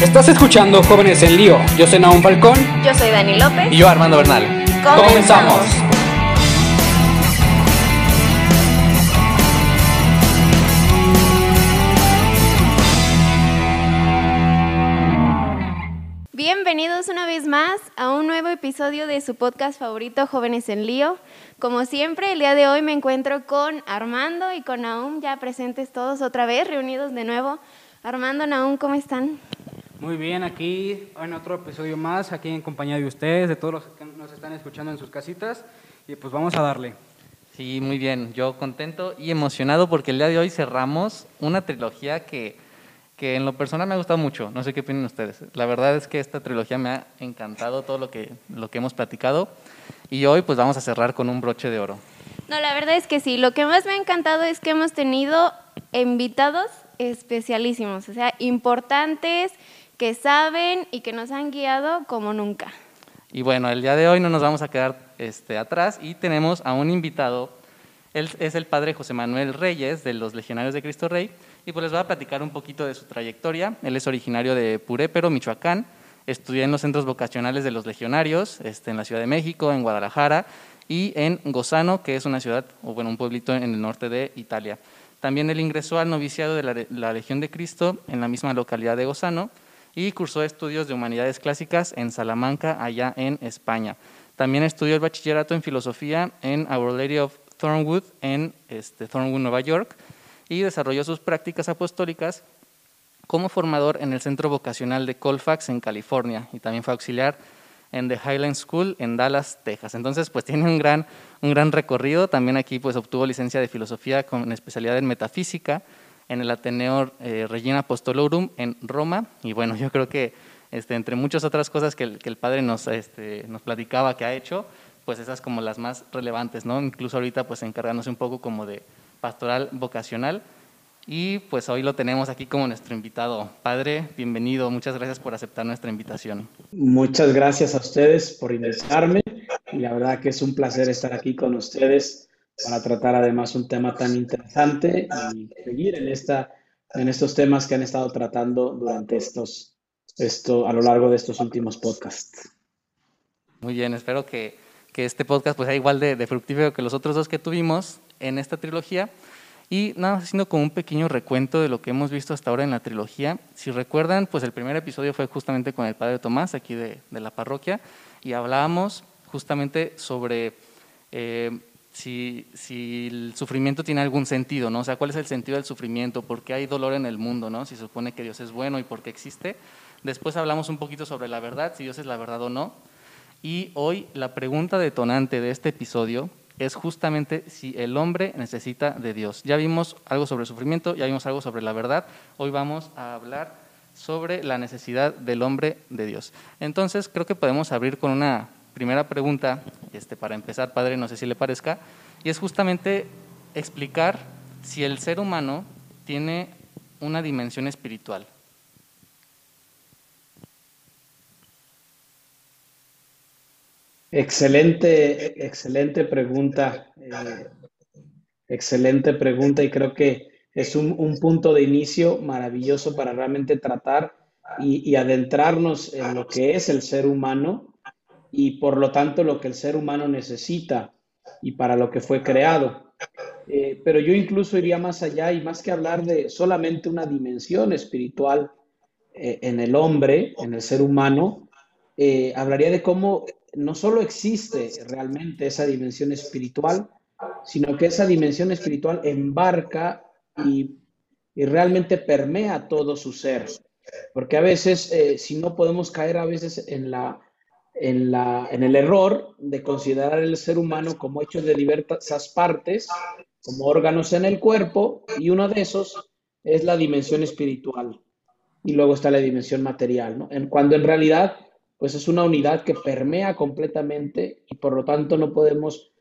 Estás escuchando Jóvenes en Lío. Yo soy Naum Falcón. Yo soy Dani López. Y yo Armando Bernal. Comenzamos. Bienvenidos una vez más a un nuevo episodio de su podcast favorito Jóvenes en Lío. Como siempre, el día de hoy me encuentro con Armando y con Naum, ya presentes todos otra vez, reunidos de nuevo. Armando, Naum, ¿cómo están? Muy bien, aquí en otro episodio más, aquí en compañía de ustedes, de todos los que nos están escuchando en sus casitas. Y pues vamos a darle. Sí, muy bien. Yo contento y emocionado porque el día de hoy cerramos una trilogía que, que en lo personal me ha gustado mucho. No sé qué opinan ustedes. La verdad es que esta trilogía me ha encantado todo lo que, lo que hemos platicado. Y hoy pues vamos a cerrar con un broche de oro. No, la verdad es que sí. Lo que más me ha encantado es que hemos tenido invitados especialísimos, o sea, importantes, que saben y que nos han guiado como nunca. Y bueno, el día de hoy no nos vamos a quedar este, atrás y tenemos a un invitado. Él es el padre José Manuel Reyes de los Legionarios de Cristo Rey y pues les voy a platicar un poquito de su trayectoria. Él es originario de Purépero, Michoacán. Estudió en los centros vocacionales de los legionarios, este, en la Ciudad de México, en Guadalajara y en Gozano, que es una ciudad, o bueno, un pueblito en el norte de Italia. También él ingresó al noviciado de la, la Legión de Cristo en la misma localidad de Gozano y cursó estudios de humanidades clásicas en Salamanca, allá en España. También estudió el bachillerato en filosofía en Our Lady of Thornwood, en este, Thornwood, Nueva York, y desarrolló sus prácticas apostólicas como formador en el Centro Vocacional de Colfax, en California, y también fue auxiliar en The Highland School en Dallas, Texas. Entonces, pues tiene un gran, un gran recorrido. También aquí pues obtuvo licencia de filosofía con especialidad en metafísica en el Ateneo eh, Regina Apostolorum en Roma. Y bueno, yo creo que este, entre muchas otras cosas que el, que el padre nos, este, nos platicaba que ha hecho, pues esas como las más relevantes, ¿no? Incluso ahorita pues encargándose un poco como de pastoral vocacional. Y pues hoy lo tenemos aquí como nuestro invitado. Padre, bienvenido. Muchas gracias por aceptar nuestra invitación. Muchas gracias a ustedes por invitarme. La verdad que es un placer estar aquí con ustedes para tratar además un tema tan interesante y seguir en, esta, en estos temas que han estado tratando durante estos, esto, a lo largo de estos últimos podcasts. Muy bien, espero que, que este podcast pues, sea igual de, de fructífero que los otros dos que tuvimos en esta trilogía. Y nada más haciendo como un pequeño recuento de lo que hemos visto hasta ahora en la trilogía. Si recuerdan, pues el primer episodio fue justamente con el padre Tomás, aquí de, de la parroquia, y hablábamos justamente sobre eh, si, si, el sufrimiento tiene algún sentido, ¿no? O sea, ¿cuál es el sentido del sufrimiento? ¿Por qué hay dolor en el mundo, no? Si se supone que Dios es bueno y por qué existe. Después hablamos un poquito sobre la verdad, si Dios es la verdad o no. Y hoy la pregunta detonante de este episodio es justamente si el hombre necesita de Dios. Ya vimos algo sobre el sufrimiento, ya vimos algo sobre la verdad. Hoy vamos a hablar sobre la necesidad del hombre de Dios. Entonces, creo que podemos abrir con una primera pregunta, este, para empezar, padre, no sé si le parezca, y es justamente explicar si el ser humano tiene una dimensión espiritual. Excelente, excelente pregunta. Eh, excelente pregunta y creo que es un, un, punto de inicio maravilloso para realmente tratar y adentrarnos en lo que es el ser humano y por lo tanto lo que el ser humano necesita y para lo que fue creado. Eh, pero yo incluso iría más allá y más que hablar de solamente una dimensión espiritual eh, en el hombre, en el ser humano, eh, hablaría de cómo no solo existe realmente esa dimensión espiritual, sino que esa dimensión espiritual embarca y, y realmente permea todo su ser. Porque a veces, si no podemos caer a veces en la en, el error de considerar el ser humano como hecho de diversas partes, como órganos en el cuerpo, y uno de esos es la dimensión espiritual. Y luego está la dimensión material. En, cuando en realidad, pues es una unidad que permea completamente y por lo tanto no podemos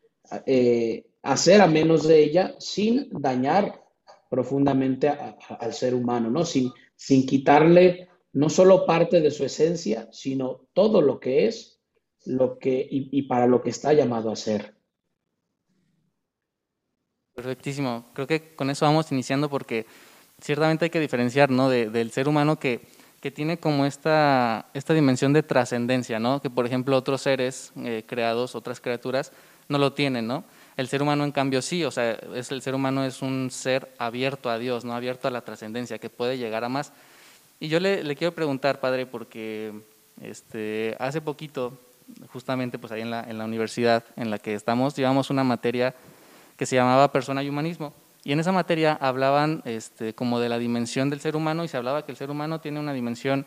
eh, hacer a menos de ella sin dañar profundamente al ser humano, ¿no? Sin quitarle no solo parte de su esencia, sino todo lo que es lo que, y, para lo que está llamado a ser. Perfectísimo. Creo que con eso vamos iniciando porque ciertamente hay que diferenciar ¿no? de, del ser humano que, que tiene como esta, esta dimensión de trascendencia, ¿no? Que por ejemplo otros seres eh, creados, otras criaturas, no lo tienen, ¿no? El ser humano en cambio sí, o sea, es, el ser humano es un ser abierto a Dios, ¿no? Abierto a la trascendencia, que puede llegar a más. Y yo le, quiero preguntar, padre, porque este, hace poquito, justamente pues ahí en la, en la universidad en la que estamos, llevamos una materia que se llamaba Persona y Humanismo. Y en esa materia hablaban este, como de la dimensión del ser humano y se hablaba que el ser humano tiene una dimensión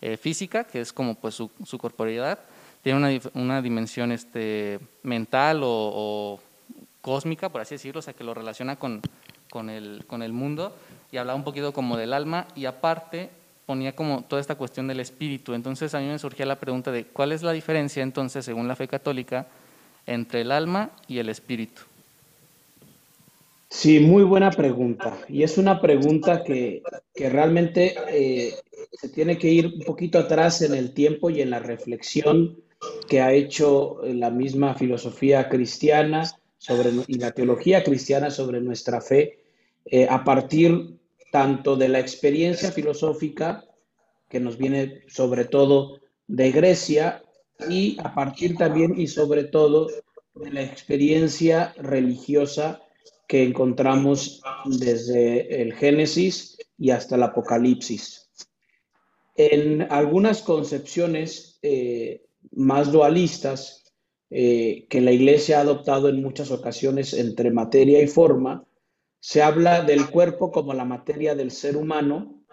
eh, física, que es como pues su, su corporeidad, tiene una, una dimensión este, mental o, cósmica, por así decirlo, o sea, que lo relaciona con, con, el, con el mundo y hablaba un poquito como del alma y aparte ponía como toda esta cuestión del espíritu. Entonces a mí me surgía la pregunta de cuál es la diferencia entonces, según la fe católica, entre el alma y el espíritu. Sí, muy buena pregunta. Y es una pregunta que, realmente eh, se tiene que ir un poquito atrás en el tiempo y en la reflexión que ha hecho la misma filosofía cristiana sobre, y la teología cristiana sobre nuestra fe eh, a partir tanto de la experiencia filosófica que nos viene sobre todo de Grecia y a partir también y sobre todo de la experiencia religiosa que encontramos desde el Génesis y hasta el Apocalipsis. En algunas concepciones eh, más dualistas eh, que la Iglesia ha adoptado en muchas ocasiones entre materia y forma, se habla del cuerpo como la materia del ser humano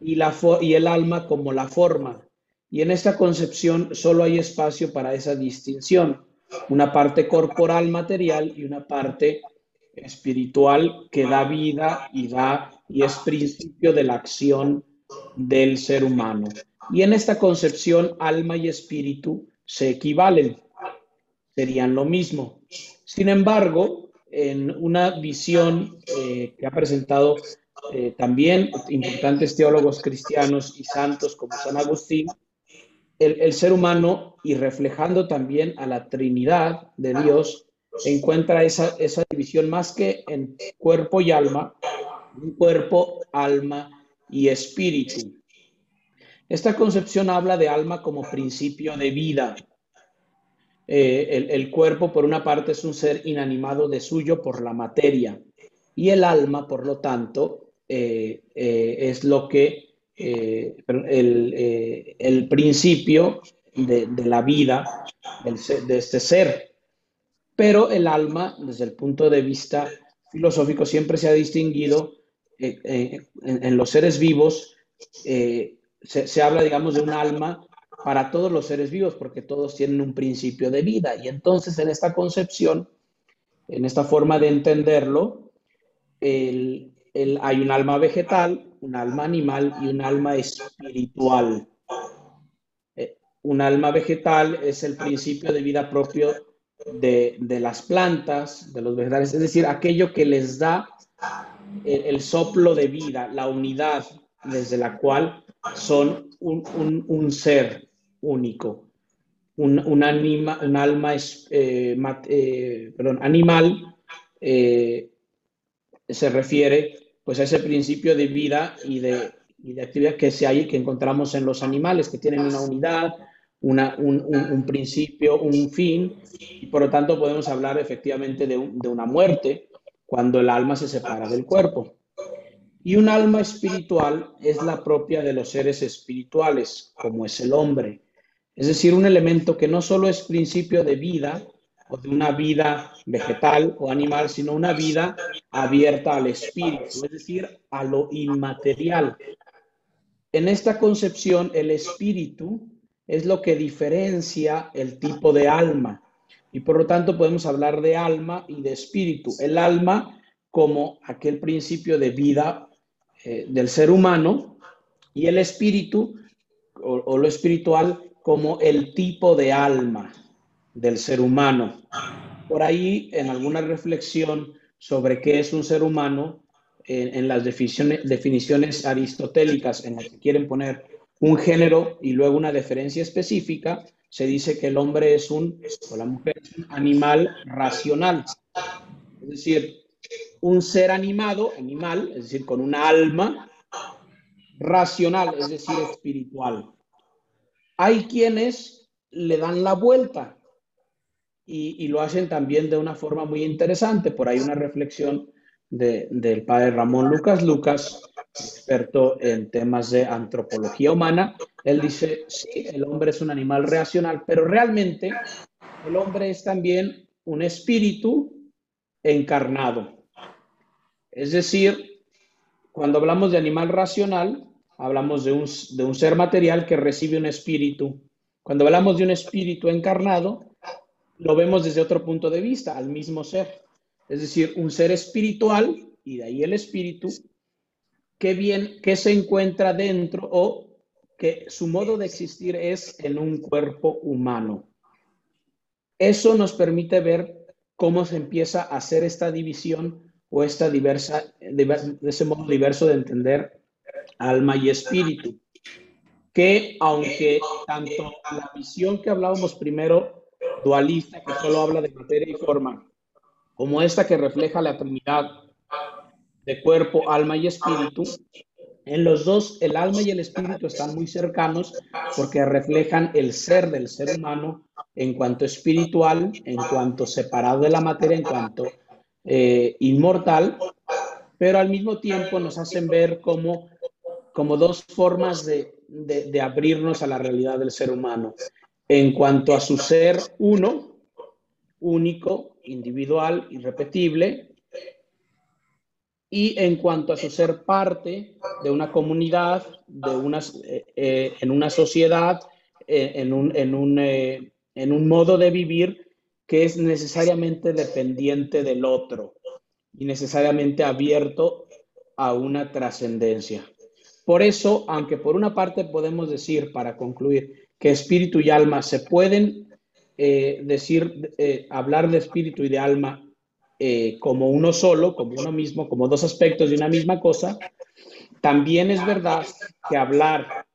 y, la y el alma como la forma. Y en esta concepción solo hay espacio para esa distinción, una parte corporal material y una parte espiritual que da vida y da y es principio de la acción del ser humano. Y en esta concepción alma y espíritu se equivalen, serían lo mismo. Sin embargo, en una visión eh, que ha presentado eh, también importantes teólogos cristianos y santos como San Agustín, el, ser humano y reflejando también a la Trinidad de Dios, encuentra esa, esa división más que en cuerpo y alma, cuerpo, alma y espíritu. Esta concepción habla de alma como principio de vida. Eh, el, cuerpo, por una parte, es un ser inanimado de suyo por la materia y el alma, por lo tanto, eh, eh, es lo que el, el, principio de, de la vida de este ser. Pero el alma, desde el punto de vista filosófico, siempre se ha distinguido en, los seres vivos, eh, se, habla, digamos, de un alma para todos los seres vivos, porque todos tienen un principio de vida. Y entonces en esta concepción, en esta forma de entenderlo, hay un alma vegetal, un alma animal y un alma espiritual. un alma vegetal es el principio de vida propio de, las plantas, de los vegetales, es decir, aquello que les da el, soplo de vida, la unidad desde la cual son un, ser único, un, anima, un alma, eh, eh, perdón, animal, eh, se refiere pues a ese principio de vida y de, y de actividad que se hay, que encontramos en los animales, que tienen una unidad, un, principio, un fin, y por lo tanto podemos hablar efectivamente de, una muerte cuando el alma se separa del cuerpo. Y un alma espiritual es la propia de los seres espirituales, como es el hombre. Es decir, un elemento que no solo es principio de vida o de una vida vegetal o animal, sino una vida abierta al espíritu, es decir, a lo inmaterial. En esta concepción, el espíritu es lo que diferencia el tipo de alma. Y por lo tanto podemos hablar de alma y de espíritu. El alma como aquel principio de vida eh, del ser humano y el espíritu o, lo espiritual como el tipo de alma del ser humano. Por ahí, en alguna reflexión sobre qué es un ser humano, en, las definiciones, aristotélicas en las que quieren poner un género y luego una diferencia específica, se dice que el hombre es un, o la mujer es un animal racional. Es decir, un ser animado, animal, es decir, con una alma, racional, es decir, espiritual. Hay quienes le dan la vuelta y, lo hacen también de una forma muy interesante. Por ahí una reflexión del padre Ramón Lucas Lucas, experto en temas de antropología humana. Él dice, sí, el hombre es un animal racional, pero realmente el hombre es también un espíritu encarnado. Es decir, cuando hablamos de animal racional, hablamos de un, de un ser material que recibe un espíritu. Cuando hablamos de un espíritu encarnado, lo vemos desde otro punto de vista, al mismo ser. Es decir, un ser espiritual, y de ahí el espíritu, que bien, que se encuentra dentro o que su modo de existir es en un cuerpo humano. Eso nos permite ver cómo se empieza a hacer esta división o esta diversa, de ese modo diverso de entender alma y espíritu. Que aunque tanto la visión que hablábamos primero dualista que solo habla de materia y forma, como esta que refleja la Trinidad de cuerpo, alma y espíritu, en los dos el alma y el espíritu están muy cercanos porque reflejan el ser del ser humano en cuanto espiritual, en cuanto separado de la materia, en cuanto eh, inmortal, pero al mismo tiempo nos hacen ver como, como dos formas de, de abrirnos a la realidad del ser humano en cuanto a su ser uno, único, individual, irrepetible, y en cuanto a su ser parte de una comunidad, de eh, eh, en una sociedad, eh, en, un, en, un, en un modo de vivir que es necesariamente dependiente del otro y necesariamente abierto a una trascendencia. Por eso, aunque por una parte podemos decir, para concluir, que espíritu y alma se pueden eh, decir, eh, hablar de espíritu y de alma eh, como uno solo, como uno mismo, como dos aspectos de una misma cosa, también es verdad que hablar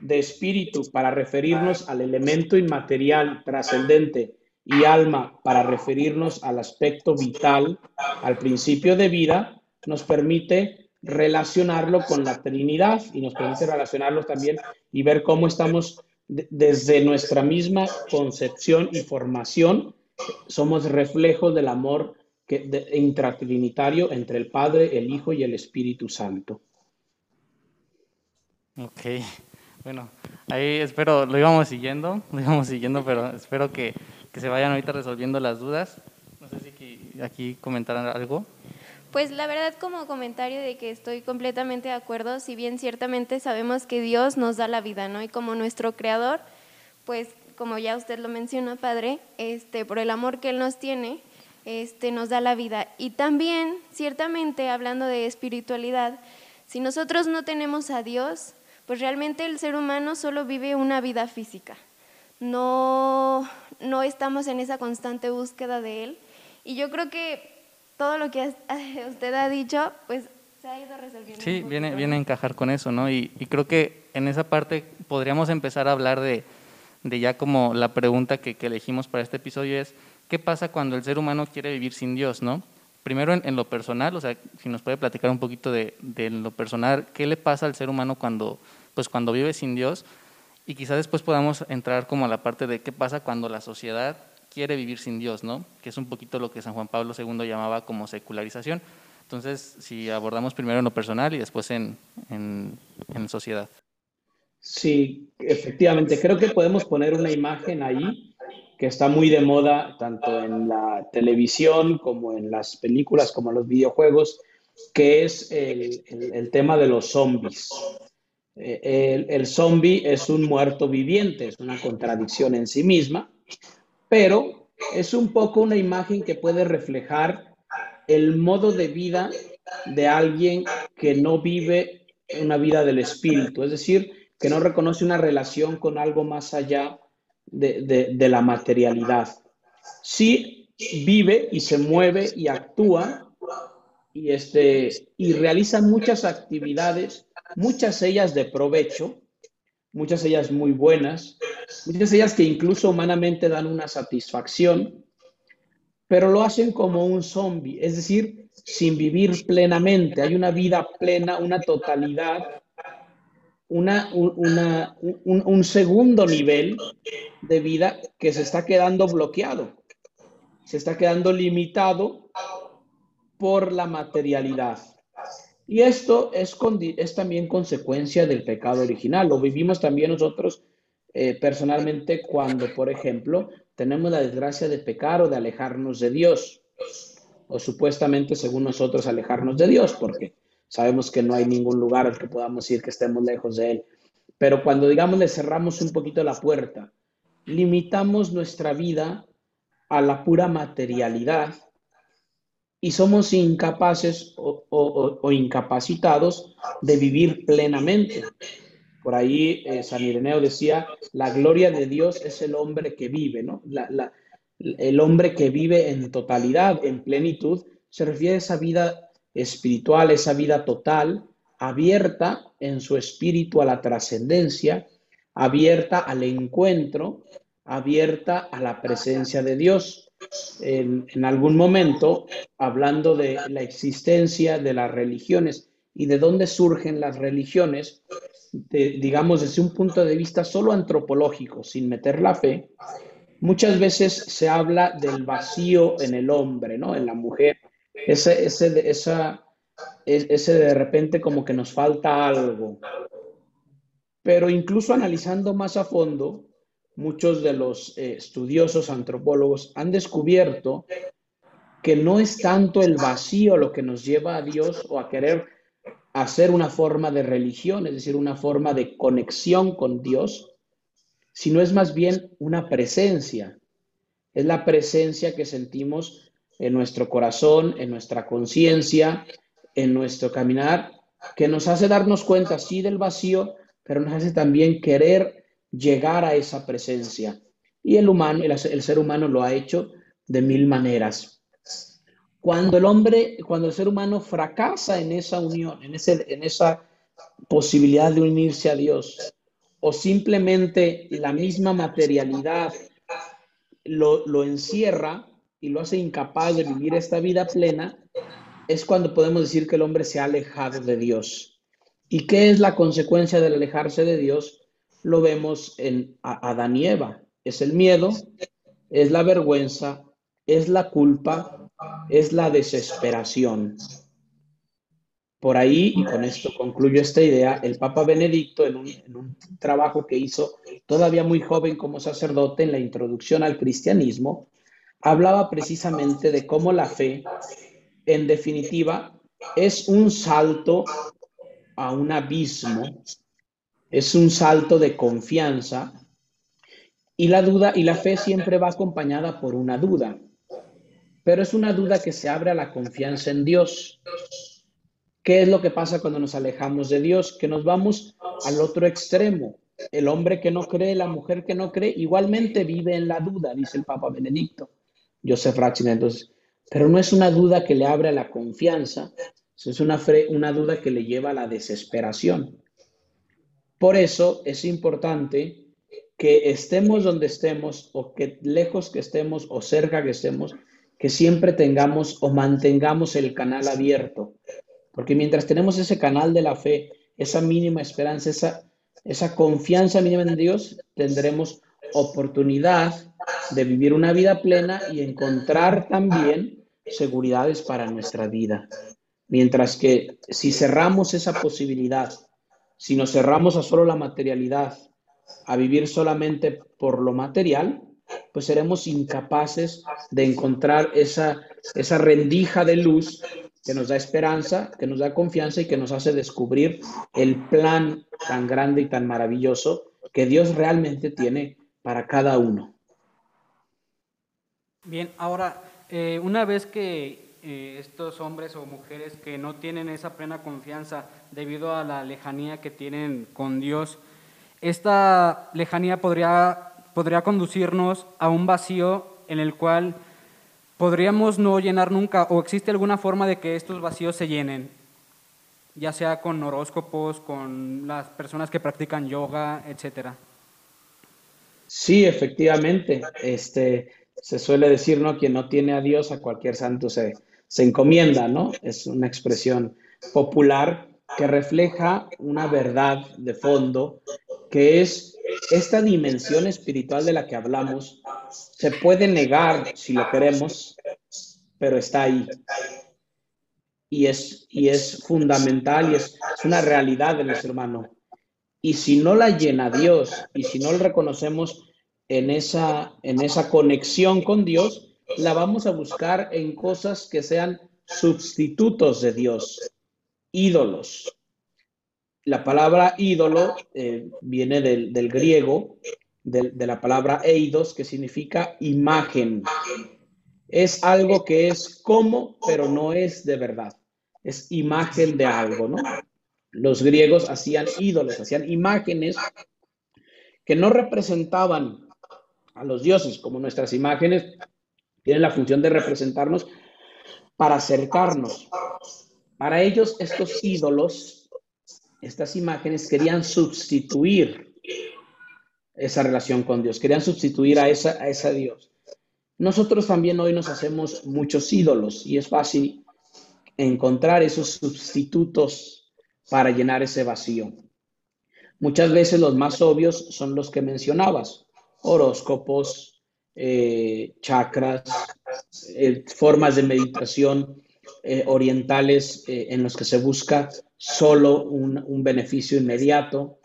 de espíritu para referirnos al elemento inmaterial trascendente y alma para referirnos al aspecto vital, al principio de vida, nos permite relacionarlo con la Trinidad y nos permite relacionarlo también y ver cómo estamos desde nuestra misma concepción y formación, somos reflejos del amor que, intratrinitario entre el Padre, el Hijo y el Espíritu Santo. Ok, bueno, ahí espero, lo íbamos siguiendo, lo íbamos siguiendo, pero espero que, que se vayan ahorita resolviendo las dudas. No sé si aquí, aquí comentarán algo. Pues la verdad como comentario de que estoy completamente de acuerdo, si bien ciertamente sabemos que Dios nos da la vida, ¿no? Y como nuestro creador, pues como ya usted lo mencionó, Padre, este, por el amor que Él nos tiene, este, nos da la vida. Y también, ciertamente, hablando de espiritualidad, si nosotros no tenemos a Dios, pues realmente el ser humano solo vive una vida física. No, no estamos en esa constante búsqueda de Él. Y yo creo que todo lo que usted ha dicho, pues se ha ido resolviendo. Sí, viene, viene a encajar con eso, ¿no? Y, creo que en esa parte podríamos empezar a hablar de, de ya como la pregunta que, que, elegimos para este episodio es, ¿qué pasa cuando el ser humano quiere vivir sin Dios, no? Primero en, lo personal, o sea, si nos puede platicar un poquito de, de, lo personal, ¿qué le pasa al ser humano cuando, pues cuando vive sin Dios? Y quizás después podamos entrar como a la parte de qué pasa cuando la sociedad quiere vivir sin Dios, ¿no? Que es un poquito lo que San Juan Pablo II llamaba como secularización. Entonces, si abordamos primero en lo personal y después en, en, sociedad. Sí, efectivamente. Creo que podemos poner una imagen ahí que está muy de moda tanto en la televisión como en las películas, como en los videojuegos, que es el, el, tema de los zombies. Eh, el, el zombie es un muerto viviente, es una contradicción en sí misma, pero es un poco una imagen que puede reflejar el modo de vida de alguien que no vive una vida del espíritu, es decir, que no reconoce una relación con algo más allá de, la materialidad. Sí vive y se mueve y actúa y, este, y realiza muchas actividades, muchas ellas de provecho, muchas ellas muy buenas, muchas ellas que incluso humanamente dan una satisfacción, pero lo hacen como un zombie, es decir, sin vivir plenamente. Hay una vida plena, una totalidad una, un, segundo nivel de vida que se está quedando bloqueado, se está quedando limitado por la materialidad. Y esto es, es también consecuencia del pecado original. Lo vivimos también nosotros eh, personalmente cuando, por ejemplo, tenemos la desgracia de pecar o de alejarnos de Dios, o supuestamente, según nosotros, alejarnos de Dios, porque Sabemos que no hay ningún lugar al que podamos ir que estemos lejos de Él. Pero cuando, digamos, le cerramos un poquito la puerta, limitamos nuestra vida a la pura materialidad y somos incapaces o, incapacitados de vivir plenamente. Por ahí eh, San Ireneo decía, la gloria de Dios es el hombre que vive, ¿no? el hombre que vive en totalidad, en plenitud, se refiere a esa vida espiritual, esa vida total, abierta en su espíritu a la trascendencia, abierta al encuentro, abierta a la presencia de Dios. En, algún momento, hablando de la existencia de las religiones y de dónde surgen las religiones, digamos desde un punto de vista solo antropológico, sin meter la fe, muchas veces se habla del vacío en el hombre, ¿no? En la mujer, ese, ese, esa, ese de repente como que nos falta algo. Pero incluso analizando más a fondo, muchos de los eh, estudiosos antropólogos han descubierto que no es tanto el vacío lo que nos lleva a Dios o a querer hacer una forma de religión, es decir, una forma de conexión con Dios, sino es más bien una presencia. Es la presencia que sentimos en nuestro corazón, en nuestra conciencia, en nuestro caminar, que nos hace darnos cuenta, sí, del vacío, pero nos hace también querer llegar a esa presencia. Y el humano, el, ser humano lo ha hecho de mil maneras. Cuando el hombre, cuando el ser humano fracasa en esa unión, en, ese, en esa posibilidad de unirse a Dios, o simplemente la misma materialidad lo, lo encierra, y lo hace incapaz de vivir esta vida plena, es cuando podemos decir que el hombre se ha alejado de Dios. ¿Y qué es la consecuencia del alejarse de Dios? Lo vemos en Adán y Eva. Es el miedo, es la vergüenza, es la culpa, es la desesperación. Por ahí, y con esto concluyo esta idea, el Papa Benedicto, en un, trabajo que hizo todavía muy joven como sacerdote en la introducción al cristianismo, hablaba precisamente de cómo la fe, en definitiva, es un salto a un abismo, es un salto de confianza y la duda y la fe siempre va acompañada por una duda, pero es una duda que se abre a la confianza en Dios. ¿Qué es lo que pasa cuando nos alejamos de Dios? Que nos vamos al otro extremo. El hombre que no cree, la mujer que no cree, igualmente vive en la duda, dice el Papa Benedicto. Joseph Ratzinger. Entonces, pero no es una duda que le abre a la confianza, es una, una duda que le lleva a la desesperación. Por eso es importante que estemos donde estemos o que lejos que estemos o cerca que estemos, que siempre tengamos o mantengamos el canal abierto. Porque mientras tenemos ese canal de la fe, esa mínima esperanza, esa, esa confianza mínima en Dios, tendremos oportunidad de vivir una vida plena y encontrar también seguridades para nuestra vida. Mientras que si cerramos esa posibilidad, si nos cerramos a solo la materialidad, a vivir solamente por lo material, pues seremos incapaces de encontrar esa, esa rendija de luz que nos da esperanza, que nos da confianza y que nos hace descubrir el plan tan grande y tan maravilloso que Dios realmente tiene para cada uno. Bien, ahora, eh, una vez que eh, estos hombres o mujeres que no tienen esa plena confianza debido a la lejanía que tienen con Dios, esta lejanía podría, podría conducirnos a un vacío en el cual podríamos no llenar nunca, o existe alguna forma de que estos vacíos se llenen, ya sea con horóscopos, con las personas que practican yoga, etcétera. Sí, efectivamente. Este, se suele decir, ¿no? Quien no tiene a Dios, a cualquier santo se, se encomienda, ¿no? Es una expresión popular que refleja una verdad de fondo, que es esta dimensión espiritual de la que hablamos, se puede negar si lo queremos, pero está ahí. Y es, y es fundamental y es, es una realidad de nuestro hermano. Y si no la llena Dios y si no lo reconocemos en esa, en esa conexión con Dios, la vamos a buscar en cosas que sean sustitutos de Dios, ídolos. La palabra ídolo eh, viene del, griego, de, de, la palabra eidos, que significa imagen. Es algo que es como, pero no es de verdad. Es imagen de algo, ¿no? Los griegos hacían ídolos, hacían imágenes que no representaban a los dioses, como nuestras imágenes tienen la función de representarnos para acercarnos. Para ellos, estos ídolos, estas imágenes, querían sustituir esa relación con Dios, querían sustituir a esa, a Dios. Nosotros también hoy nos hacemos muchos ídolos y es fácil encontrar esos sustitutos para llenar ese vacío. Muchas veces los más obvios son los que mencionabas, horóscopos, eh, chakras, eh, formas de meditación eh, orientales en los que se busca solo un, un beneficio inmediato.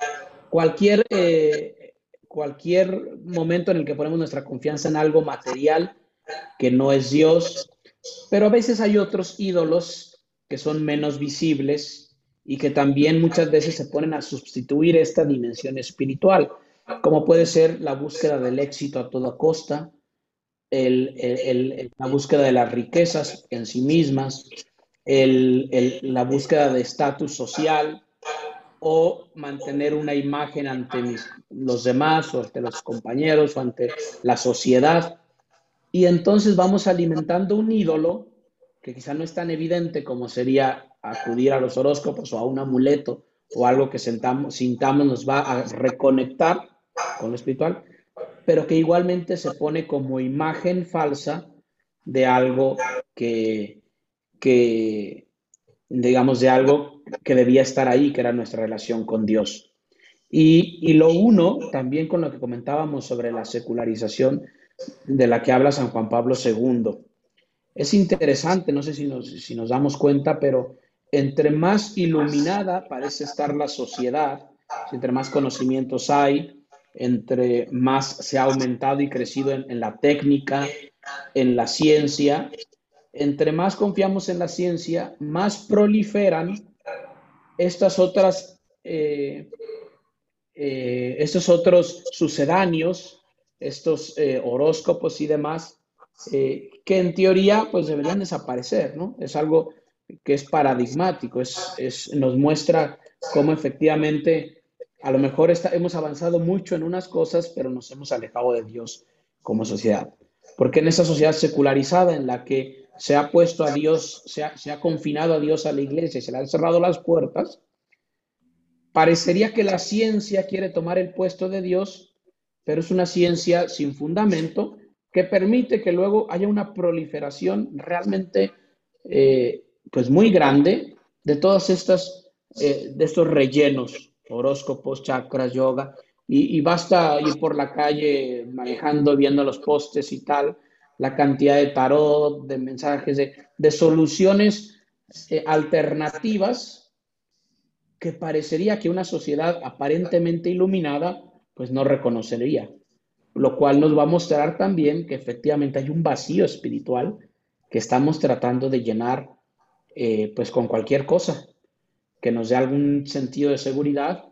Cualquier, cualquier momento en el que ponemos nuestra confianza en algo material que no es Dios, pero a veces hay otros ídolos que son menos visibles y que también muchas veces se ponen a sustituir esta dimensión espiritual, como puede ser la búsqueda del éxito a toda costa, la búsqueda de las riquezas en sí mismas, la búsqueda de estatus social o mantener una imagen ante los demás o ante los compañeros o ante la sociedad. Y entonces vamos alimentando un ídolo que quizá no es tan evidente como sería acudir a los horóscopos o a un amuleto o algo que sentamos, sintamos nos va a reconectar con lo espiritual, pero que igualmente se pone como imagen falsa de algo que, que, digamos, de algo que debía estar ahí, que era nuestra relación con Dios. Y, y lo uno, también con lo que comentábamos sobre la secularización de la que habla San Juan Pablo II. Es interesante, no sé si nos, si nos damos cuenta, pero entre más iluminada parece estar la sociedad, entre más conocimientos hay, entre más se ha aumentado y crecido en, la técnica, en la ciencia, entre más confiamos en la ciencia, más proliferan estas otras, eh, eh, estos otros sucedáneos, estos eh, horóscopos y demás, que en teoría pues deberían desaparecer, ¿no? Es algo que es paradigmático, es, nos muestra cómo efectivamente a lo mejor hemos avanzado mucho en unas cosas, pero nos hemos alejado de Dios como sociedad. Porque en esa sociedad secularizada en la que se ha puesto a Dios, se ha, se ha confinado a Dios a la iglesia y se le han cerrado las puertas, parecería que la ciencia quiere tomar el puesto de Dios, pero es una ciencia sin fundamento que permite que luego haya una proliferación realmente eh, pues muy grande de todas estas, eh, de estos rellenos, horóscopos, chakras, yoga, y, basta ir por la calle manejando, viendo los postes y tal, la cantidad de tarot, de mensajes, de, soluciones eh, alternativas que parecería que una sociedad aparentemente iluminada pues no reconocería, lo cual nos va a mostrar también que efectivamente hay un vacío espiritual que estamos tratando de llenar eh, pues con cualquier cosa que nos dé algún sentido de seguridad,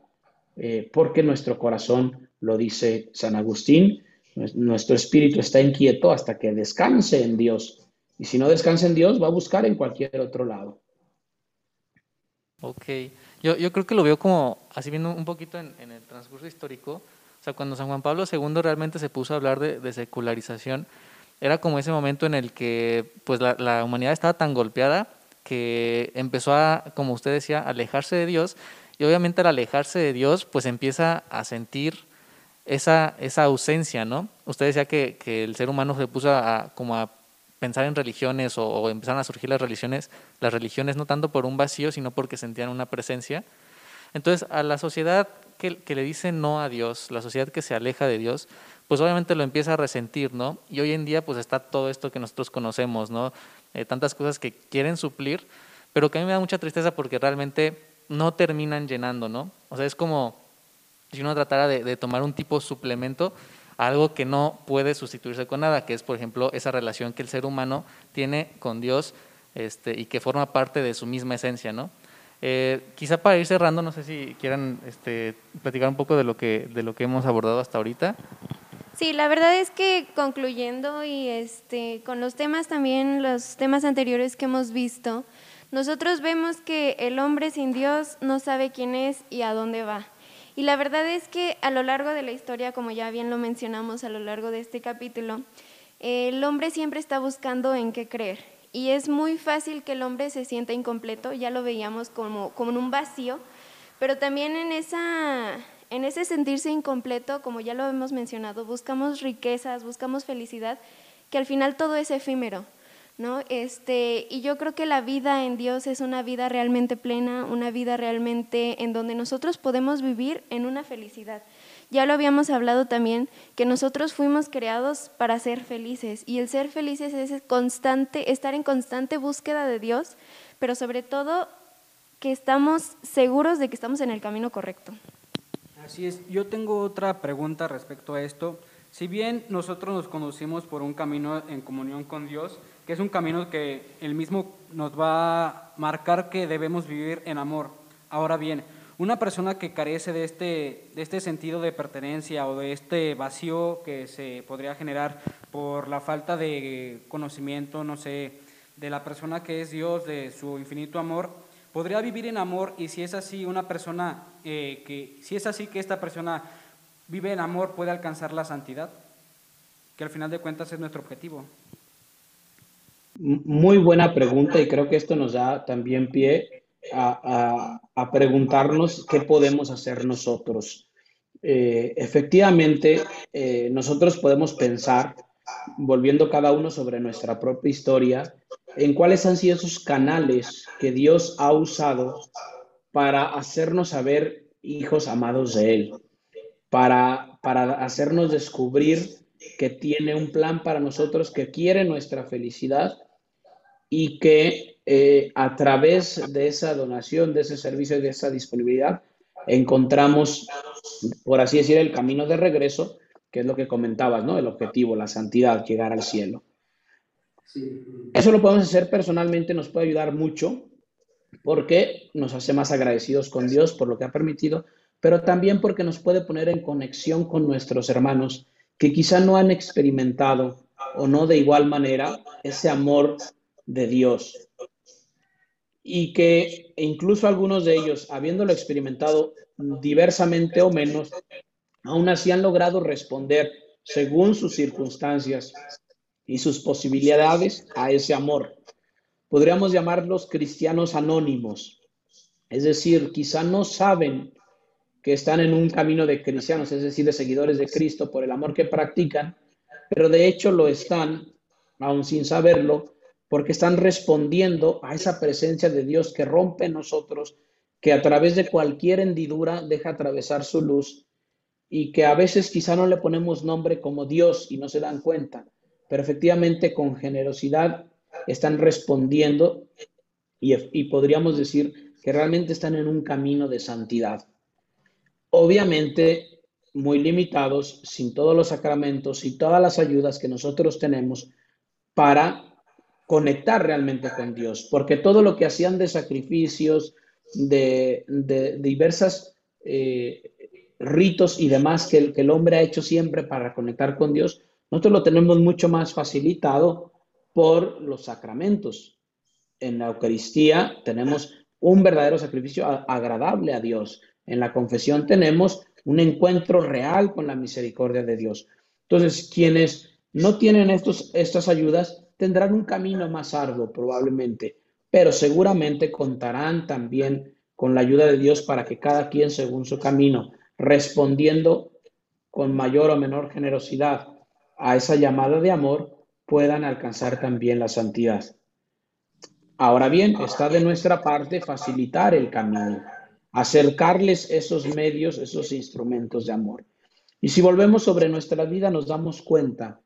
eh, porque nuestro corazón, lo dice San Agustín, nuestro espíritu está inquieto hasta que descanse en Dios. Y si no descansa en Dios, va a buscar en cualquier otro lado. Ok, yo, yo creo que lo veo como, así viendo un poquito en, el transcurso histórico, o sea, cuando San Juan Pablo II realmente se puso a hablar de, de secularización, era como ese momento en el que pues la, la humanidad estaba tan golpeada que empezó a, como usted decía, alejarse de Dios y obviamente al alejarse de Dios, pues empieza a sentir esa, esa ausencia, ¿no? Usted decía que, que el ser humano se puso a, como a pensar en religiones o, empezaron a surgir las religiones, las religiones no tanto por un vacío, sino porque sentían una presencia. Entonces, a la sociedad que, que, le dice no a Dios, la sociedad que se aleja de Dios, pues obviamente lo empieza a resentir, ¿no? Y hoy en día pues está todo esto que nosotros conocemos, ¿no? Eh, tantas cosas que quieren suplir, pero que a mí me da mucha tristeza porque realmente no terminan llenando, ¿no? O sea, es como si uno tratara de, tomar un tipo suplemento algo que no puede sustituirse con nada, que es, por ejemplo, esa relación que el ser humano tiene con Dios este, y que forma parte de su misma esencia, ¿no? Eh, quizá para ir cerrando, no sé si quieran este, platicar un poco de lo, que, de lo que hemos abordado hasta ahorita. Sí, la verdad es que concluyendo y este, con los temas también, los temas anteriores que hemos visto, nosotros vemos que el hombre sin Dios no sabe quién es y a dónde va. Y la verdad es que a lo largo de la historia, como ya bien lo mencionamos a lo largo de este capítulo, el hombre siempre está buscando en qué creer. Y es muy fácil que el hombre se sienta incompleto, ya lo veíamos como, como un vacío, pero también en, esa, en ese sentirse incompleto, como ya lo hemos mencionado, buscamos riquezas, buscamos felicidad, que al final todo es efímero. ¿No? Este, y yo creo que la vida en Dios es una vida realmente plena, una vida realmente en donde nosotros podemos vivir en una felicidad. Ya lo habíamos hablado también, que nosotros fuimos creados para ser felices y el ser felices es constante, estar en constante búsqueda de Dios, pero sobre todo que estamos seguros de que estamos en el camino correcto. Así es, yo tengo otra pregunta respecto a esto. Si bien nosotros nos conducimos por un camino en comunión con Dios, que es un camino que el mismo nos va a marcar que debemos vivir en amor. Ahora bien, una persona que carece de este, de este sentido de pertenencia o de este vacío que se podría generar por la falta de conocimiento, no sé, de la persona que es Dios, de su infinito amor, podría vivir en amor y si es así, una persona eh, que, si es así que esta persona vive en amor, puede alcanzar la santidad, que al final de cuentas es nuestro objetivo. Muy buena pregunta y creo que esto nos da también pie a, preguntarnos qué podemos hacer nosotros. Eh, efectivamente, eh, nosotros podemos pensar, volviendo cada uno sobre nuestra propia historia, en cuáles han sido esos canales que Dios ha usado para hacernos saber hijos amados de Él, para, para hacernos descubrir que tiene un plan para nosotros, que quiere nuestra felicidad y que eh, a través de esa donación, de ese servicio y de esa disponibilidad, encontramos, por así decir, el camino de regreso, que es lo que comentabas, ¿no? El objetivo, la santidad, llegar al cielo. Eso lo podemos hacer personalmente, nos puede ayudar mucho porque nos hace más agradecidos con Dios por lo que ha permitido, pero también porque nos puede poner en conexión con nuestros hermanos que quizá no han experimentado o no de igual manera ese amor de Dios. Y que incluso algunos de ellos, habiéndolo experimentado diversamente o menos, aún así han logrado responder según sus circunstancias y sus posibilidades a ese amor. Podríamos llamarlos cristianos anónimos. Es decir, quizá no saben que están en un camino de cristianos, es decir, de seguidores de Cristo por el amor que practican, pero de hecho lo están, aún sin saberlo, porque están respondiendo a esa presencia de Dios que rompe nosotros, que a través de cualquier hendidura deja atravesar su luz y que a veces quizá no le ponemos nombre como Dios y no se dan cuenta, pero efectivamente con generosidad están respondiendo y podríamos decir que realmente están en un camino de santidad. Obviamente muy limitados, sin todos los sacramentos y todas las ayudas que nosotros tenemos para conectar realmente con Dios, porque todo lo que hacían de sacrificios, de, de, diversas eh, ritos y demás que el, que el hombre ha hecho siempre para conectar con Dios, nosotros lo tenemos mucho más facilitado por los sacramentos. En la Eucaristía tenemos un verdadero sacrificio agradable a Dios en la confesión tenemos un encuentro real con la misericordia de Dios. Entonces, quienes no tienen estos, estas ayudas tendrán un camino más arduo probablemente, pero seguramente contarán también con la ayuda de Dios para que cada quien según su camino, respondiendo con mayor o menor generosidad a esa llamada de amor, puedan alcanzar también la santidad. Ahora bien, está de nuestra parte facilitar el camino, acercarles esos medios, esos instrumentos de amor. Y si volvemos sobre nuestra vida, nos damos cuenta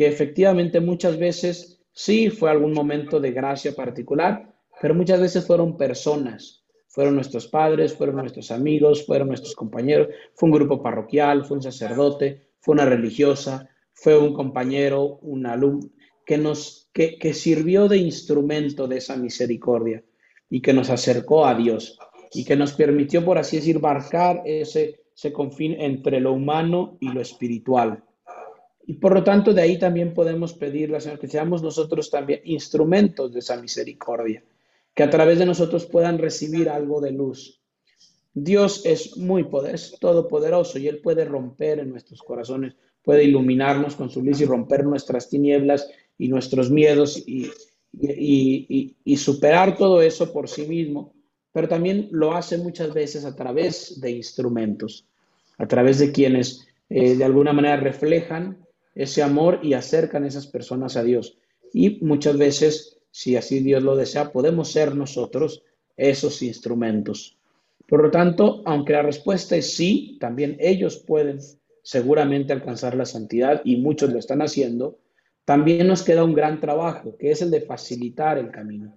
que efectivamente muchas veces sí fue algún momento de gracia particular, pero muchas veces fueron personas, fueron nuestros padres, fueron nuestros amigos, fueron nuestros compañeros, fue un grupo parroquial, fue un sacerdote, fue una religiosa, fue un compañero, un alumno, que nos que, que sirvió de instrumento de esa misericordia y que nos acercó a Dios y que nos permitió, por así decir, barcar ese, ese confín entre lo humano y lo espiritual. Y por lo tanto, de ahí también podemos pedirle al Señor que seamos nosotros también instrumentos de esa misericordia, que a través de nosotros puedan recibir algo de luz. Dios es muy poderoso, todopoderoso y Él puede romper en nuestros corazones, puede iluminarnos con su luz y romper nuestras tinieblas y nuestros miedos y, y, y, superar todo eso por sí mismo, pero también lo hace muchas veces a través de instrumentos, a través de quienes eh, de alguna manera reflejan ese amor y acercan esas personas a Dios. Y muchas veces, si así Dios lo desea, podemos ser nosotros esos instrumentos. Por lo tanto, aunque la respuesta es sí, también ellos pueden seguramente alcanzar la santidad y muchos lo están haciendo, también nos queda un gran trabajo, que es el de facilitar el camino,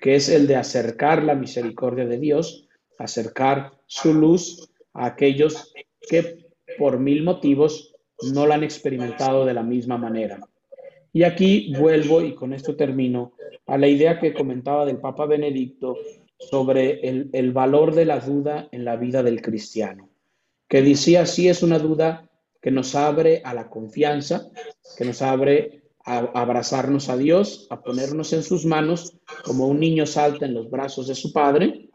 que es el de acercar la misericordia de Dios, acercar su luz a aquellos que por mil motivos no la han experimentado de la misma manera. Y aquí vuelvo, y con esto termino, a la idea que comentaba del Papa Benedicto sobre el, el valor de la duda en la vida del cristiano, que decía, sí es una duda que nos abre a la confianza, que nos abre a abrazarnos a Dios, a ponernos en sus manos, como un niño salta en los brazos de su padre.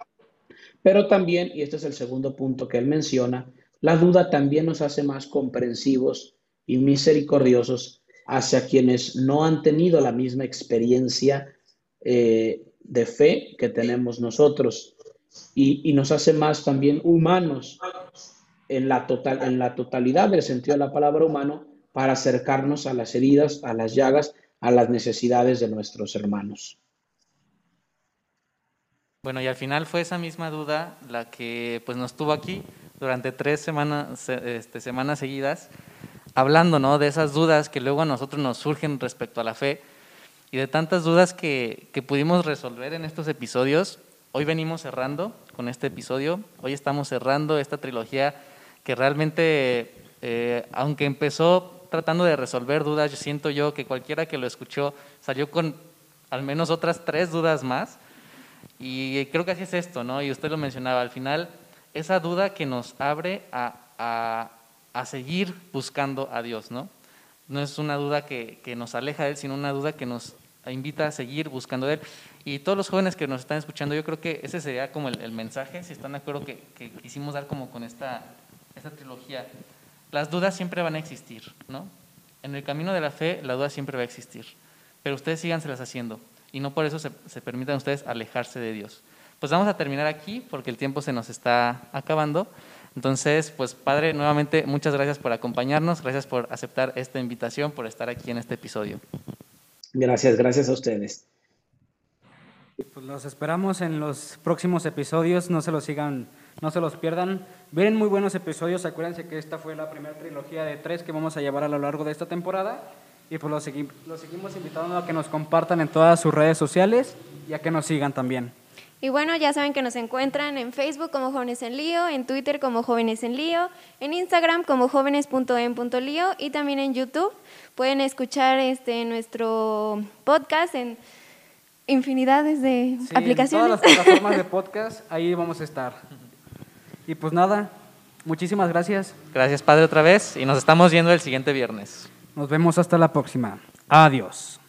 Pero también, y este es el segundo punto que él menciona, la duda también nos hace más comprensivos y misericordiosos hacia quienes no han tenido la misma experiencia eh, de fe que tenemos nosotros y, y, nos hace más también humanos en la, total, en la totalidad del sentido de la palabra humano para acercarnos a las heridas, a las llagas, a las necesidades de nuestros hermanos. Bueno, y al final fue esa misma duda la que pues, nos tuvo aquí durante tres semanas, este, semanas seguidas, hablando ¿no? de esas dudas que luego a nosotros nos surgen respecto a la fe y de tantas dudas que, que pudimos resolver en estos episodios. Hoy venimos cerrando con este episodio, hoy estamos cerrando esta trilogía que realmente, eh, aunque empezó tratando de resolver dudas, yo siento yo que cualquiera que lo escuchó salió con al menos otras tres dudas más. Y creo que así es esto, ¿no? Y usted lo mencionaba, al final, esa duda que nos abre a, a, a seguir buscando a Dios, ¿no? No es una duda que, que, nos aleja de Él, sino una duda que nos invita a seguir buscando de Él. Y todos los jóvenes que nos están escuchando, yo creo que ese sería como el, mensaje, si están de acuerdo, que, que quisimos dar como con esta, esta trilogía las dudas siempre van a existir, ¿no? En el camino de la fe, la duda siempre va a existir. Pero ustedes síganselas haciendo y no por eso se, se permitan ustedes alejarse de Dios. Pues vamos a terminar aquí porque el tiempo se nos está acabando. Entonces, pues Padre, nuevamente muchas gracias por acompañarnos, gracias por aceptar esta invitación, por estar aquí en este episodio. Gracias, gracias a ustedes. Pues los esperamos en los próximos episodios, no se los sigan, no se los pierdan. Vienen muy buenos episodios, acuérdense que esta fue la primera trilogía de tres que vamos a llevar a lo largo de esta temporada. Y pues los, segui los seguimos invitando a que nos compartan en todas sus redes sociales y a que nos sigan también. Y bueno, ya saben que nos encuentran en Facebook como Jóvenes en Lío, en Twitter como Jóvenes en Lío, en Instagram como jóvenes.en.lío y también en YouTube. Pueden escuchar este nuestro podcast en infinidades de Sí, aplicaciones. En todas las plataformas de podcast, ahí vamos a estar. Y pues nada, muchísimas gracias. Gracias Padre otra vez y nos estamos viendo el siguiente viernes. Nos vemos hasta la próxima. Adiós.